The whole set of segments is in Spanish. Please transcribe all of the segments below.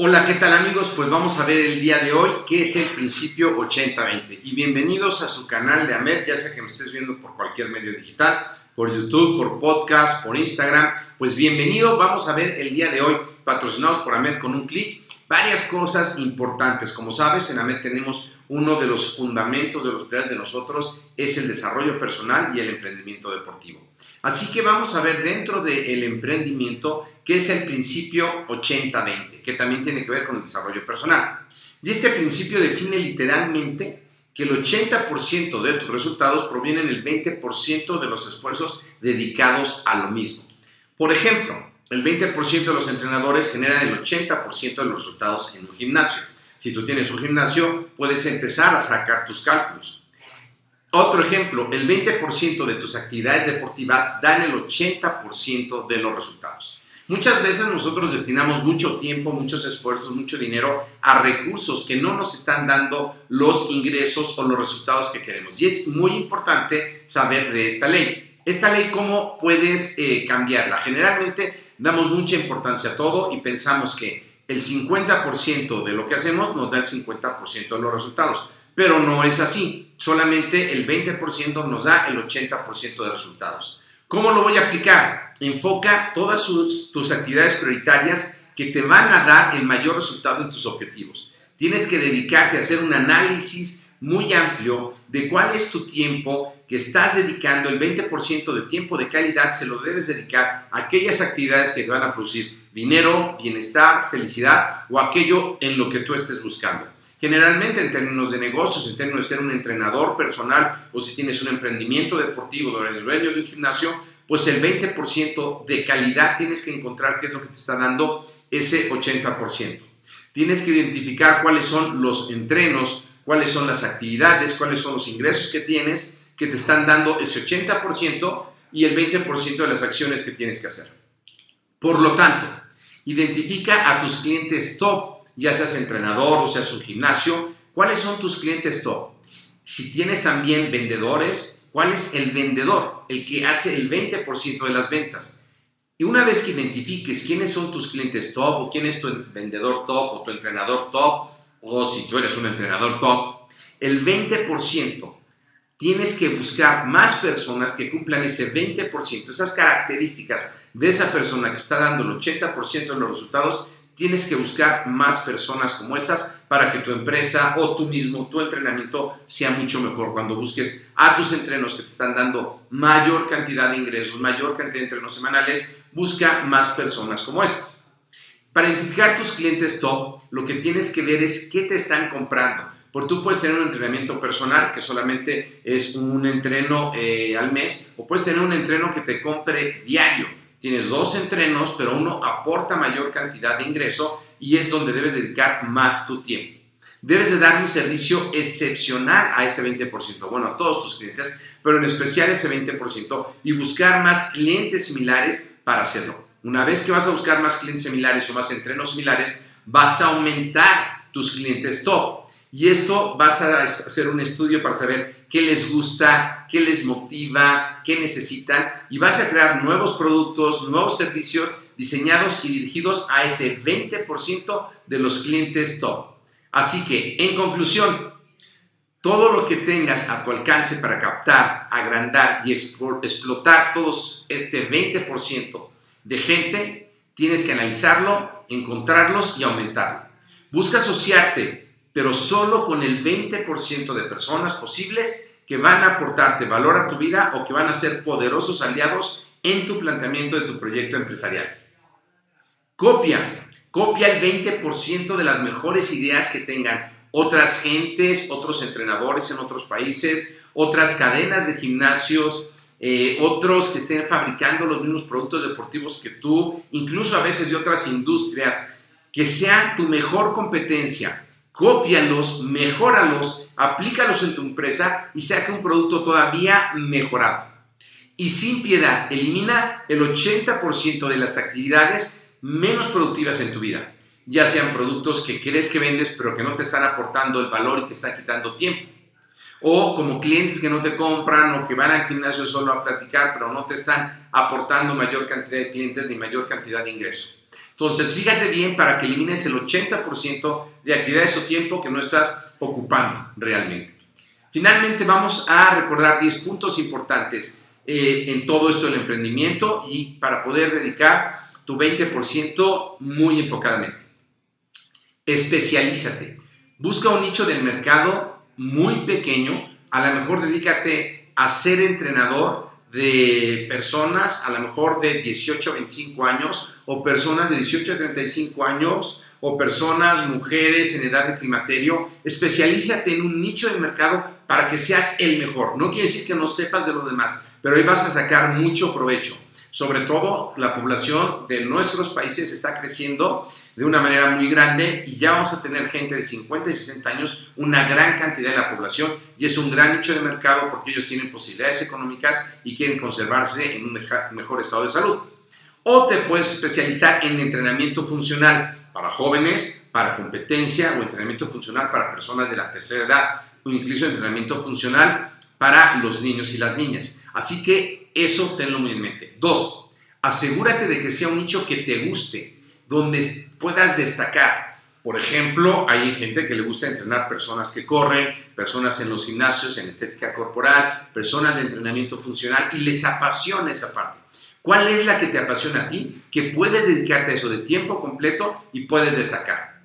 Hola, ¿qué tal amigos? Pues vamos a ver el día de hoy qué es el principio 80-20. Y bienvenidos a su canal de AMED, ya sea que me estés viendo por cualquier medio digital, por YouTube, por podcast, por Instagram. Pues bienvenido, vamos a ver el día de hoy, patrocinados por AMED con un clic, varias cosas importantes. Como sabes, en AMED tenemos uno de los fundamentos de los pilares de nosotros, es el desarrollo personal y el emprendimiento deportivo. Así que vamos a ver dentro del emprendimiento qué es el principio 80-20, que también tiene que ver con el desarrollo personal. Y este principio define literalmente que el 80% de tus resultados provienen del 20% de los esfuerzos dedicados a lo mismo. Por ejemplo, el 20% de los entrenadores generan el 80% de los resultados en un gimnasio. Si tú tienes un gimnasio, puedes empezar a sacar tus cálculos. Otro ejemplo, el 20% de tus actividades deportivas dan el 80% de los resultados. Muchas veces nosotros destinamos mucho tiempo, muchos esfuerzos, mucho dinero a recursos que no nos están dando los ingresos o los resultados que queremos. Y es muy importante saber de esta ley. Esta ley, ¿cómo puedes eh, cambiarla? Generalmente damos mucha importancia a todo y pensamos que el 50% de lo que hacemos nos da el 50% de los resultados. Pero no es así. Solamente el 20% nos da el 80% de resultados. ¿Cómo lo voy a aplicar? Enfoca todas tus actividades prioritarias que te van a dar el mayor resultado en tus objetivos. Tienes que dedicarte a hacer un análisis muy amplio de cuál es tu tiempo que estás dedicando. El 20% de tiempo de calidad se lo debes dedicar a aquellas actividades que te van a producir dinero, bienestar, felicidad o aquello en lo que tú estés buscando. Generalmente en términos de negocios, en términos de ser un entrenador personal o si tienes un emprendimiento deportivo o eres dueño de un gimnasio, pues el 20% de calidad tienes que encontrar qué es lo que te está dando ese 80%. Tienes que identificar cuáles son los entrenos, cuáles son las actividades, cuáles son los ingresos que tienes que te están dando ese 80% y el 20% de las acciones que tienes que hacer. Por lo tanto, identifica a tus clientes top ya seas entrenador o seas un gimnasio, ¿cuáles son tus clientes top? Si tienes también vendedores, ¿cuál es el vendedor? El que hace el 20% de las ventas. Y una vez que identifiques quiénes son tus clientes top o quién es tu vendedor top o tu entrenador top, o si tú eres un entrenador top, el 20% tienes que buscar más personas que cumplan ese 20%, esas características de esa persona que está dando el 80% de los resultados tienes que buscar más personas como esas para que tu empresa o tú mismo, tu entrenamiento sea mucho mejor. Cuando busques a tus entrenos que te están dando mayor cantidad de ingresos, mayor cantidad de entrenos semanales, busca más personas como esas. Para identificar tus clientes top, lo que tienes que ver es qué te están comprando. Porque tú puedes tener un entrenamiento personal que solamente es un entreno eh, al mes, o puedes tener un entreno que te compre diario tienes dos entrenos, pero uno aporta mayor cantidad de ingreso y es donde debes dedicar más tu tiempo. Debes de dar un servicio excepcional a ese 20%, bueno, a todos tus clientes, pero en especial ese 20% y buscar más clientes similares para hacerlo. Una vez que vas a buscar más clientes similares o más entrenos similares, vas a aumentar tus clientes top. Y esto vas a hacer un estudio para saber qué les gusta, qué les motiva, qué necesitan y vas a crear nuevos productos, nuevos servicios diseñados y dirigidos a ese 20% de los clientes top. Así que, en conclusión, todo lo que tengas a tu alcance para captar, agrandar y explotar todos este 20% de gente, tienes que analizarlo, encontrarlos y aumentarlo. Busca asociarte, pero solo con el 20% de personas posibles que van a aportarte valor a tu vida o que van a ser poderosos aliados en tu planteamiento de tu proyecto empresarial. Copia, copia el 20% de las mejores ideas que tengan otras gentes, otros entrenadores en otros países, otras cadenas de gimnasios, eh, otros que estén fabricando los mismos productos deportivos que tú, incluso a veces de otras industrias, que sean tu mejor competencia. Cópialos, mejóralos, aplícalos en tu empresa y saca un producto todavía mejorado. Y sin piedad, elimina el 80% de las actividades menos productivas en tu vida ya sean productos que crees que vendes pero que no te están aportando el valor y te están quitando tiempo. O como clientes que no te compran o que van al gimnasio solo a platicar pero no te están aportando mayor cantidad de clientes ni mayor cantidad de ingresos. Entonces, fíjate bien para que elimines el 80% de actividades o tiempo que no estás ocupando realmente. Finalmente, vamos a recordar 10 puntos importantes eh, en todo esto del emprendimiento y para poder dedicar tu 20% muy enfocadamente especialízate. Busca un nicho del mercado muy pequeño, a lo mejor dedícate a ser entrenador de personas a lo mejor de 18 a 25 años o personas de 18 a 35 años o personas, mujeres en edad de climaterio. Especialízate en un nicho del mercado para que seas el mejor. No quiere decir que no sepas de lo demás, pero ahí vas a sacar mucho provecho. Sobre todo la población de nuestros países está creciendo de una manera muy grande y ya vamos a tener gente de 50 y 60 años, una gran cantidad de la población y es un gran nicho de mercado porque ellos tienen posibilidades económicas y quieren conservarse en un mejor estado de salud. O te puedes especializar en entrenamiento funcional para jóvenes, para competencia o entrenamiento funcional para personas de la tercera edad o incluso entrenamiento funcional para los niños y las niñas. Así que eso tenlo muy en mente. Dos, asegúrate de que sea un nicho que te guste donde puedas destacar. Por ejemplo, hay gente que le gusta entrenar personas que corren, personas en los gimnasios, en estética corporal, personas de entrenamiento funcional y les apasiona esa parte. ¿Cuál es la que te apasiona a ti? Que puedes dedicarte a eso de tiempo completo y puedes destacar.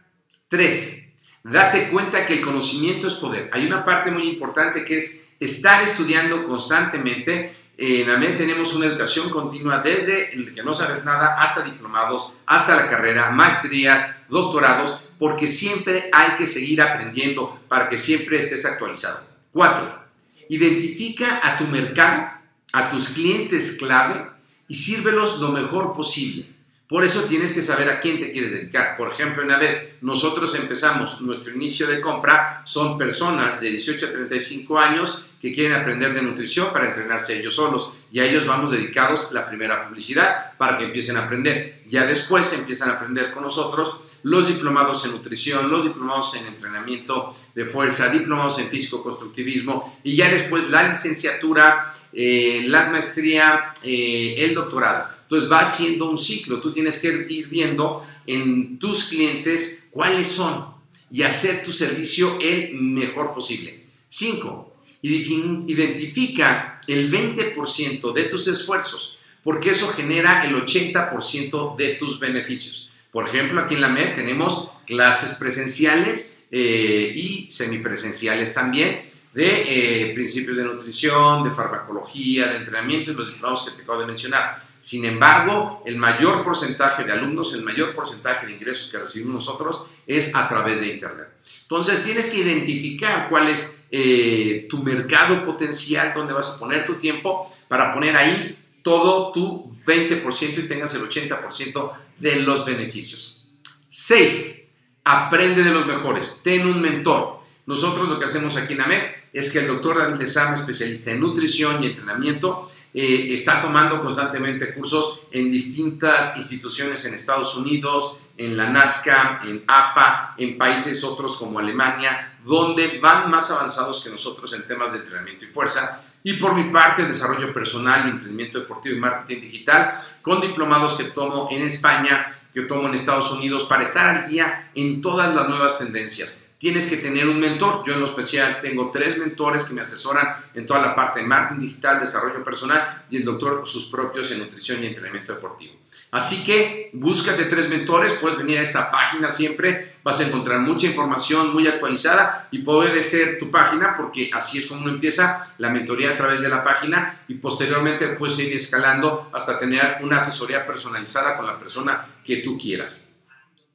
Tres, date cuenta que el conocimiento es poder. Hay una parte muy importante que es estar estudiando constantemente en AMED tenemos una educación continua desde el que no sabes nada hasta diplomados, hasta la carrera, maestrías, doctorados, porque siempre hay que seguir aprendiendo para que siempre estés actualizado. Cuatro, identifica a tu mercado, a tus clientes clave y sírvelos lo mejor posible. Por eso tienes que saber a quién te quieres dedicar. Por ejemplo, en AVED, nosotros empezamos nuestro inicio de compra, son personas de 18 a 35 años que quieren aprender de nutrición para entrenarse ellos solos. Y a ellos vamos dedicados la primera publicidad para que empiecen a aprender. Ya después empiezan a aprender con nosotros los diplomados en nutrición, los diplomados en entrenamiento de fuerza, diplomados en físico-constructivismo y ya después la licenciatura, eh, la maestría, eh, el doctorado. Entonces va siendo un ciclo. Tú tienes que ir viendo en tus clientes cuáles son y hacer tu servicio el mejor posible. Cinco, identifica el 20% de tus esfuerzos, porque eso genera el 80% de tus beneficios. Por ejemplo, aquí en la MED tenemos clases presenciales eh, y semipresenciales también de eh, principios de nutrición, de farmacología, de entrenamiento y los diplomados que te acabo de mencionar. Sin embargo, el mayor porcentaje de alumnos, el mayor porcentaje de ingresos que recibimos nosotros es a través de Internet. Entonces, tienes que identificar cuál es eh, tu mercado potencial, donde vas a poner tu tiempo para poner ahí todo tu 20% y tengas el 80% de los beneficios. 6. Aprende de los mejores. Ten un mentor. Nosotros lo que hacemos aquí en AMED es que el doctor David Lezama, especialista en nutrición y entrenamiento, eh, está tomando constantemente cursos en distintas instituciones en Estados Unidos, en la NASCA, en AFA, en países otros como Alemania, donde van más avanzados que nosotros en temas de entrenamiento y fuerza. Y por mi parte, desarrollo personal, emprendimiento deportivo y marketing digital, con diplomados que tomo en España, que tomo en Estados Unidos, para estar al día en todas las nuevas tendencias tienes que tener un mentor. Yo en lo especial tengo tres mentores que me asesoran en toda la parte de marketing digital, desarrollo personal y el doctor sus propios en nutrición y entrenamiento deportivo. Así que búscate tres mentores, puedes venir a esta página siempre, vas a encontrar mucha información muy actualizada y puede ser tu página porque así es como uno empieza la mentoría a través de la página y posteriormente puedes ir escalando hasta tener una asesoría personalizada con la persona que tú quieras.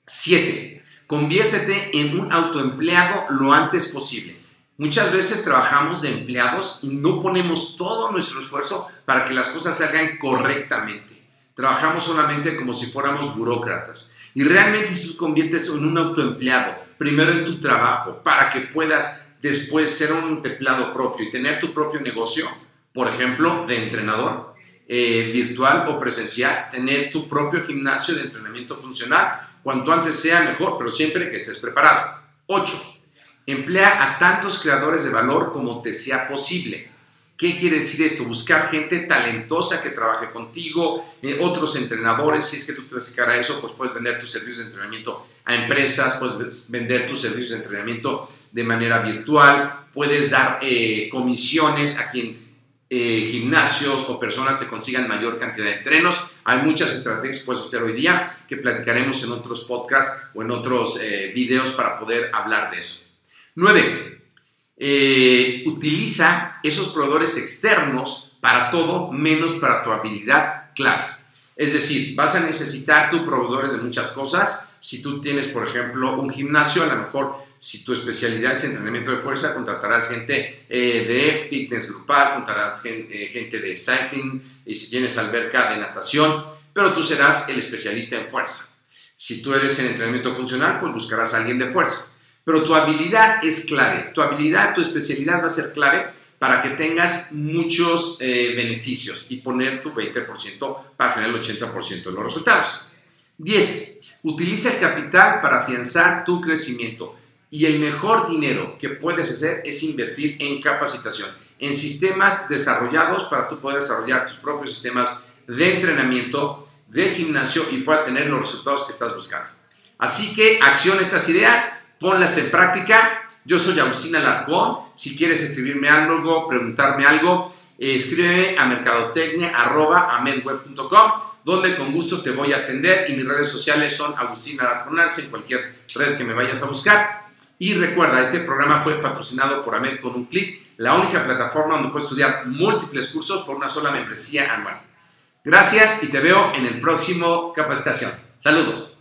Siete, Conviértete en un autoempleado lo antes posible. Muchas veces trabajamos de empleados y no ponemos todo nuestro esfuerzo para que las cosas salgan correctamente. Trabajamos solamente como si fuéramos burócratas. Y realmente si tú conviertes en un autoempleado, primero en tu trabajo, para que puedas después ser un empleado propio y tener tu propio negocio, por ejemplo, de entrenador eh, virtual o presencial, tener tu propio gimnasio de entrenamiento funcional, Cuanto antes sea, mejor, pero siempre que estés preparado. 8. Emplea a tantos creadores de valor como te sea posible. ¿Qué quiere decir esto? Buscar gente talentosa que trabaje contigo, eh, otros entrenadores, si es que tú te vas a eso, pues puedes vender tus servicios de entrenamiento a empresas, puedes vender tus servicios de entrenamiento de manera virtual, puedes dar eh, comisiones a quien eh, gimnasios o personas te consigan mayor cantidad de entrenos. Hay muchas estrategias que puedes hacer hoy día que platicaremos en otros podcasts o en otros eh, videos para poder hablar de eso. 9. Eh, utiliza esos proveedores externos para todo menos para tu habilidad clave. Es decir, vas a necesitar tus proveedores de muchas cosas. Si tú tienes, por ejemplo, un gimnasio, a lo mejor si tu especialidad es entrenamiento de fuerza, contratarás gente eh, de fitness grupal, contratarás eh, gente, de cycling, y si tienes alberca de natación, pero tú serás el especialista en fuerza. Si tú eres en entrenamiento funcional, pues buscarás a alguien de fuerza. Pero tu habilidad es clave. Tu habilidad, tu especialidad va a ser clave para que tengas muchos eh, beneficios y poner tu 20% para generar el 80% de los resultados. 10. Utiliza el capital para afianzar tu crecimiento. Y el mejor dinero que puedes hacer es invertir en capacitación, en sistemas desarrollados para tú poder desarrollar tus propios sistemas de entrenamiento, de gimnasio y puedas tener los resultados que estás buscando. Así que acciona estas ideas, ponlas en práctica. Yo soy Agustina Alarcón. Si quieres escribirme algo, preguntarme algo, eh, escríbeme a mercadotecnia.amedweb.com donde con gusto te voy a atender y mis redes sociales son Agustina Alarcón Arce en cualquier red que me vayas a buscar. Y recuerda, este programa fue patrocinado por AMED con un clic, la única plataforma donde puedes estudiar múltiples cursos por una sola membresía anual. Gracias y te veo en el próximo capacitación. Saludos.